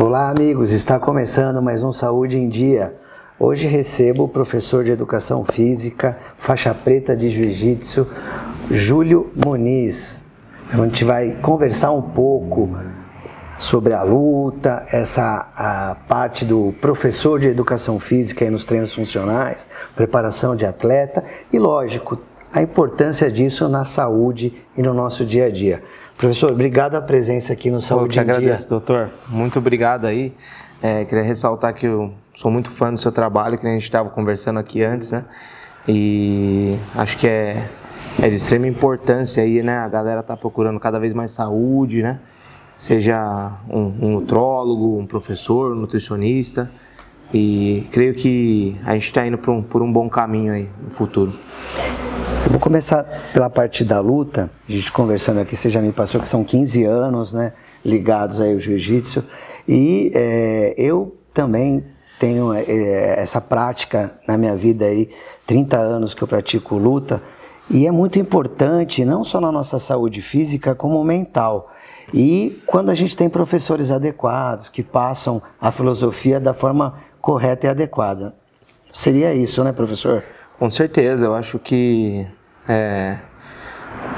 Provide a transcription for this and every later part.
Olá, amigos. Está começando mais um Saúde em Dia. Hoje recebo o professor de Educação Física, faixa preta de Jiu-Jitsu, Júlio Muniz. A gente vai conversar um pouco sobre a luta, essa a parte do professor de Educação Física e nos treinos funcionais, preparação de atleta e, lógico, a importância disso na saúde e no nosso dia a dia. Professor, obrigado a presença aqui no Saúde eu te agradeço, Dia. doutor. Muito obrigado aí. É, queria ressaltar que eu sou muito fã do seu trabalho, que a gente estava conversando aqui antes, né? E acho que é, é de extrema importância aí, né? A galera tá procurando cada vez mais saúde, né? Seja um, um nutrólogo, um professor, um nutricionista. E creio que a gente está indo por um, por um bom caminho aí no futuro. Eu vou começar pela parte da luta. A gente conversando aqui, você já me passou que são 15 anos, né, ligados aí ao jiu-jitsu. E é, eu também tenho é, essa prática na minha vida aí, 30 anos que eu pratico luta. E é muito importante, não só na nossa saúde física, como mental. E quando a gente tem professores adequados, que passam a filosofia da forma correta e adequada. Seria isso, né, professor? Com certeza, eu acho que é,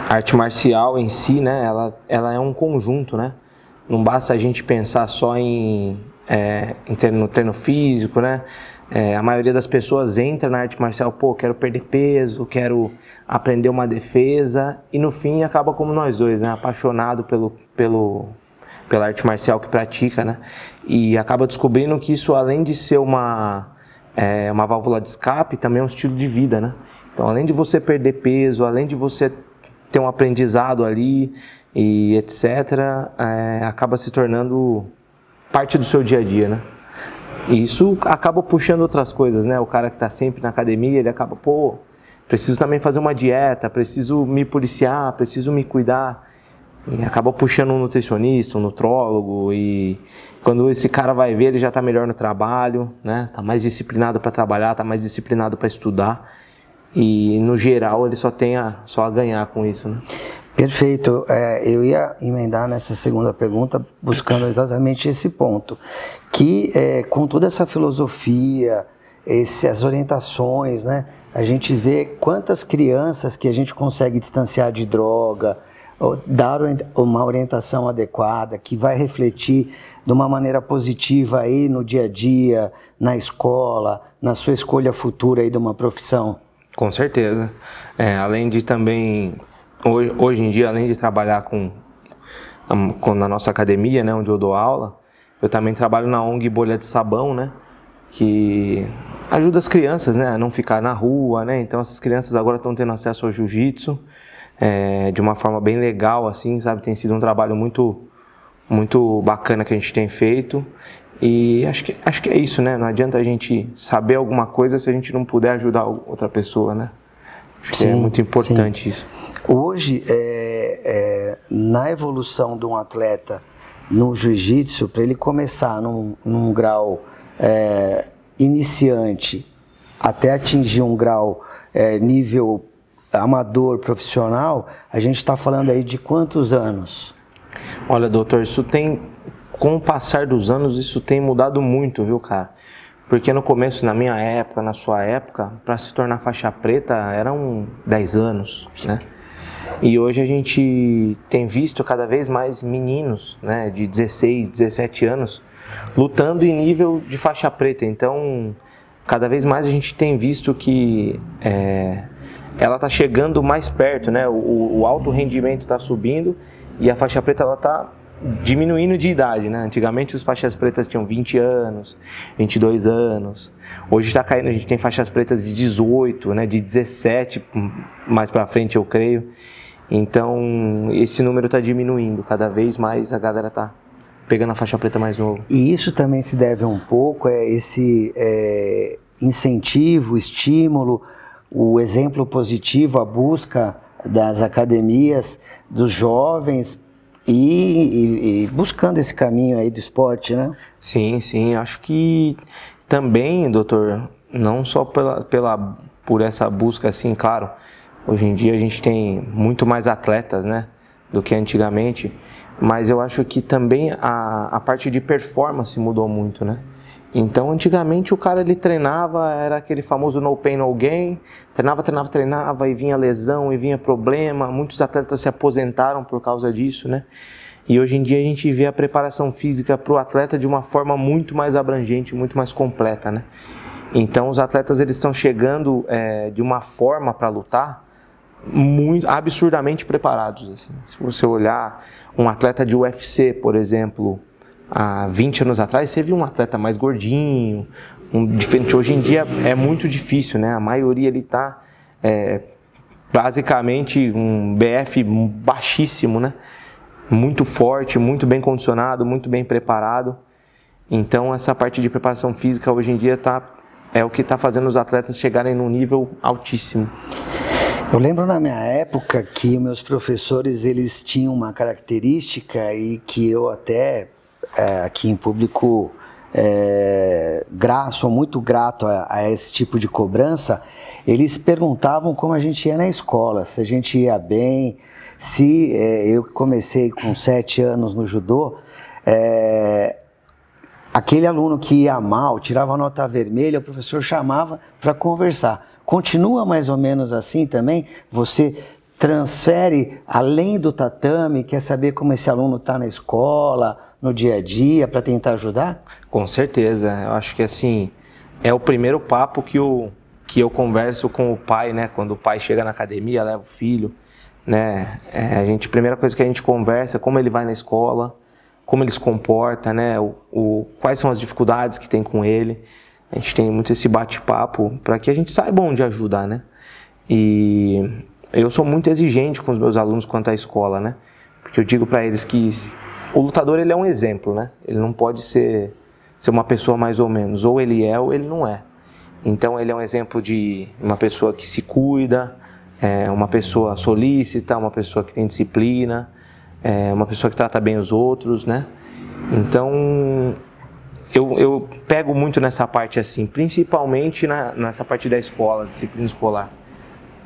a arte marcial em si, né, ela, ela é um conjunto, né? Não basta a gente pensar só em, é, em treino, no treino físico, né? É, a maioria das pessoas entra na arte marcial, pô, quero perder peso, quero aprender uma defesa e no fim acaba como nós dois, né? Apaixonado pelo, pelo, pela arte marcial que pratica, né? E acaba descobrindo que isso, além de ser uma é uma válvula de escape, também é um estilo de vida, né? Então, além de você perder peso, além de você ter um aprendizado ali e etc., é, acaba se tornando parte do seu dia a dia, né? E isso acaba puxando outras coisas, né? O cara que está sempre na academia, ele acaba, pô, preciso também fazer uma dieta, preciso me policiar, preciso me cuidar. E acaba puxando um nutricionista, um nutrólogo e quando esse cara vai ver, ele já está melhor no trabalho, né? Tá mais disciplinado para trabalhar, tá mais disciplinado para estudar. E no geral ele só tem a, só a ganhar com isso, né? Perfeito. É, eu ia emendar nessa segunda pergunta buscando exatamente esse ponto, que é, com toda essa filosofia, essas orientações, né? A gente vê quantas crianças que a gente consegue distanciar de droga, dar uma orientação adequada que vai refletir de uma maneira positiva aí no dia a dia, na escola, na sua escolha futura aí de uma profissão? Com certeza. É, além de também, hoje, hoje em dia, além de trabalhar com, com na nossa academia, né, onde eu dou aula, eu também trabalho na ONG Bolha de Sabão, né, que ajuda as crianças, né, a não ficar na rua, né, então essas crianças agora estão tendo acesso ao jiu-jitsu, é, de uma forma bem legal, assim, sabe? Tem sido um trabalho muito, muito bacana que a gente tem feito. E acho que, acho que é isso, né? Não adianta a gente saber alguma coisa se a gente não puder ajudar outra pessoa, né? Acho sim, que é muito importante sim. isso. Hoje, é, é, na evolução de um atleta no jiu-jitsu, para ele começar num, num grau é, iniciante até atingir um grau é, nível amador, profissional, a gente está falando aí de quantos anos? Olha, doutor, isso tem, com o passar dos anos, isso tem mudado muito, viu, cara? Porque no começo, na minha época, na sua época, para se tornar faixa preta eram 10 anos, né? E hoje a gente tem visto cada vez mais meninos, né, de 16, 17 anos, lutando em nível de faixa preta. Então, cada vez mais a gente tem visto que é, ela está chegando mais perto, né? O, o alto rendimento está subindo e a faixa preta ela está diminuindo de idade, né? Antigamente os faixas pretas tinham 20 anos, 22 anos. Hoje está caindo, a gente tem faixas pretas de 18, né? De 17 mais para frente, eu creio. Então esse número está diminuindo cada vez mais. A galera está pegando a faixa preta mais novo. E isso também se deve um pouco a esse é, incentivo, estímulo o exemplo positivo, a busca das academias, dos jovens e, e, e, buscando esse caminho aí do esporte, né? Sim, sim. Acho que também, doutor, não só pela, pela, por essa busca, assim, claro, hoje em dia a gente tem muito mais atletas, né, do que antigamente, mas eu acho que também a, a parte de performance mudou muito, né? Então, antigamente o cara ele treinava, era aquele famoso no pain no gain, treinava, treinava, treinava e vinha lesão e vinha problema. Muitos atletas se aposentaram por causa disso, né? E hoje em dia a gente vê a preparação física para o atleta de uma forma muito mais abrangente, muito mais completa, né? Então os atletas eles estão chegando é, de uma forma para lutar muito absurdamente preparados. Assim. Se você olhar um atleta de UFC, por exemplo, há 20 anos atrás, você viu um atleta mais gordinho, um, diferente. Hoje em dia é muito difícil, né? A maioria ele está é, basicamente um BF baixíssimo, né? Muito forte, muito bem condicionado, muito bem preparado. Então essa parte de preparação física hoje em dia tá, é o que está fazendo os atletas chegarem num nível altíssimo. Eu lembro na minha época que meus professores eles tinham uma característica e que eu até é, aqui em público é, sou muito grato a, a, esse tipo de cobrança. Eles perguntavam como a gente ia na escola, se a gente ia bem, se é, eu comecei com sete anos no judô, é, aquele aluno que ia mal, tirava nota vermelha, o professor chamava para conversar. Continua mais ou menos assim também? Você transfere além do tatame, quer saber como esse aluno está na escola, no dia a dia, para tentar ajudar? Com certeza. Eu acho que assim, é o primeiro papo que, o, que eu converso com o pai, né? Quando o pai chega na academia, leva o filho, né? É, a gente, primeira coisa que a gente conversa é como ele vai na escola, como ele se comporta, né? O, o, quais são as dificuldades que tem com ele. A gente tem muito esse bate-papo para que a gente saiba onde ajudar, né? E eu sou muito exigente com os meus alunos quanto à escola, né? Porque eu digo para eles que o lutador ele é um exemplo, né? Ele não pode ser, ser uma pessoa mais ou menos, ou ele é ou ele não é. Então ele é um exemplo de uma pessoa que se cuida, é uma pessoa solícita, uma pessoa que tem disciplina, é uma pessoa que trata bem os outros, né? Então eu, eu pego muito nessa parte assim, principalmente na, nessa parte da escola, disciplina escolar.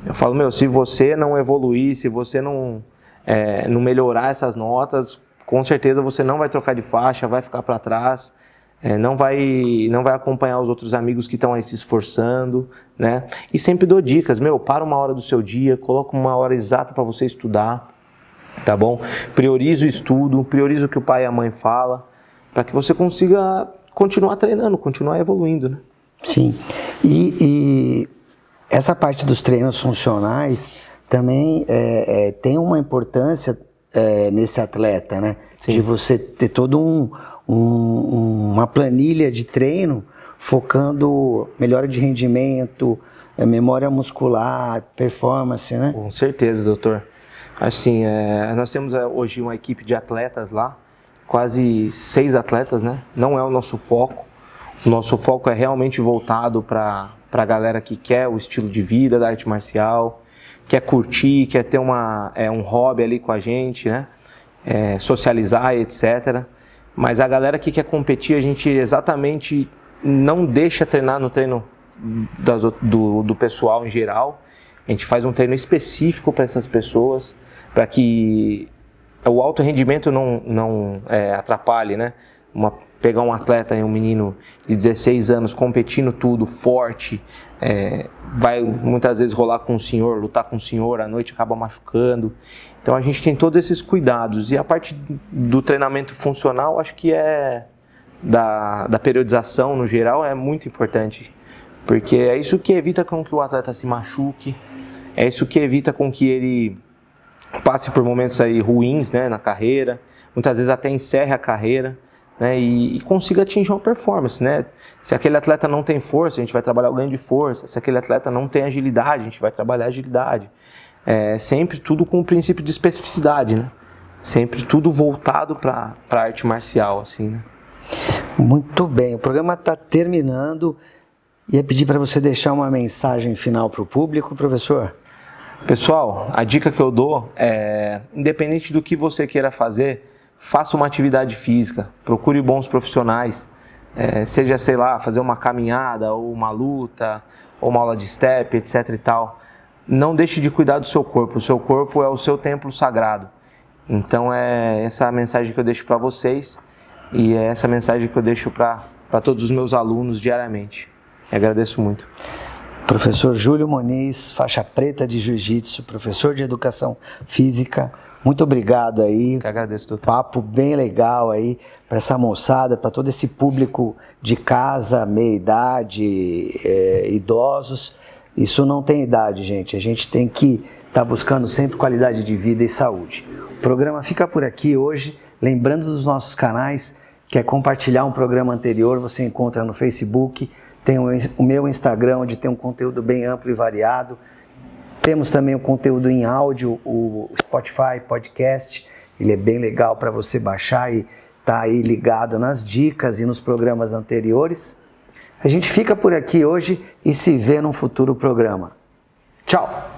Eu falo, meu, se você não evoluir, se você não, é, não melhorar essas notas, com certeza você não vai trocar de faixa, vai ficar para trás, é, não vai não vai acompanhar os outros amigos que estão aí se esforçando, né? E sempre dou dicas, meu, para uma hora do seu dia, coloca uma hora exata para você estudar, tá bom? Prioriza o estudo, prioriza o que o pai e a mãe falam, para que você consiga continuar treinando, continuar evoluindo, né? Sim. E, e essa parte dos treinos funcionais também é, é, tem uma importância é, nesse atleta, né? Sim. De você ter todo um, um, uma planilha de treino focando melhora de rendimento, é, memória muscular, performance, né? Com certeza, doutor. Assim, é, nós temos é, hoje uma equipe de atletas lá quase seis atletas, né? Não é o nosso foco. O nosso foco é realmente voltado para a galera que quer o estilo de vida da arte marcial, quer curtir, quer ter uma, é, um hobby ali com a gente, né? É, socializar, etc. Mas a galera que quer competir, a gente exatamente não deixa treinar no treino das, do, do pessoal em geral. A gente faz um treino específico para essas pessoas, para que o alto rendimento não, não é, atrapalhe, né? Uma, pegar um atleta, um menino de 16 anos competindo tudo, forte, é, vai muitas vezes rolar com o senhor, lutar com o senhor, à noite acaba machucando. Então a gente tem todos esses cuidados. E a parte do treinamento funcional, acho que é da, da periodização no geral, é muito importante. Porque é isso que evita com que o atleta se machuque, é isso que evita com que ele passe por momentos aí ruins né, na carreira, muitas vezes até encerre a carreira. Né, e, e, consiga atingir uma performance. Né? Se aquele atleta não tem força, a gente vai trabalhar o ganho de força. Se aquele atleta não tem agilidade, a gente vai trabalhar agilidade. É, sempre tudo com o princípio de especificidade, né? Sempre tudo voltado para a arte marcial, assim, né? Muito bem, o programa está terminando. Ia pedir para você deixar uma mensagem final para o público, professor. Pessoal, a dica que eu dou é, independente do que você queira fazer, faça uma atividade física, procure bons profissionais, é, seja, sei lá, fazer uma caminhada, ou uma luta, ou uma aula de step, etc e tal. Não deixe de cuidar do seu corpo, o seu corpo é o seu templo sagrado. Então é essa mensagem que eu deixo para vocês e é essa mensagem que eu deixo para todos os meus alunos diariamente. Eu agradeço muito. Professor Júlio Moniz, faixa preta de Jiu-Jitsu, professor de Educação Física. Muito obrigado aí. Que agradeço, doutor. Papo bem legal aí para essa moçada, para todo esse público de casa, meia idade, é, idosos. Isso não tem idade, gente. A gente tem que estar tá buscando sempre qualidade de vida e saúde. O programa fica por aqui hoje. Lembrando dos nossos canais, quer compartilhar um programa anterior, você encontra no Facebook tem o meu Instagram, onde tem um conteúdo bem amplo e variado. Temos também o conteúdo em áudio, o Spotify Podcast. Ele é bem legal para você baixar e tá aí ligado nas dicas e nos programas anteriores. A gente fica por aqui hoje e se vê num futuro programa. Tchau!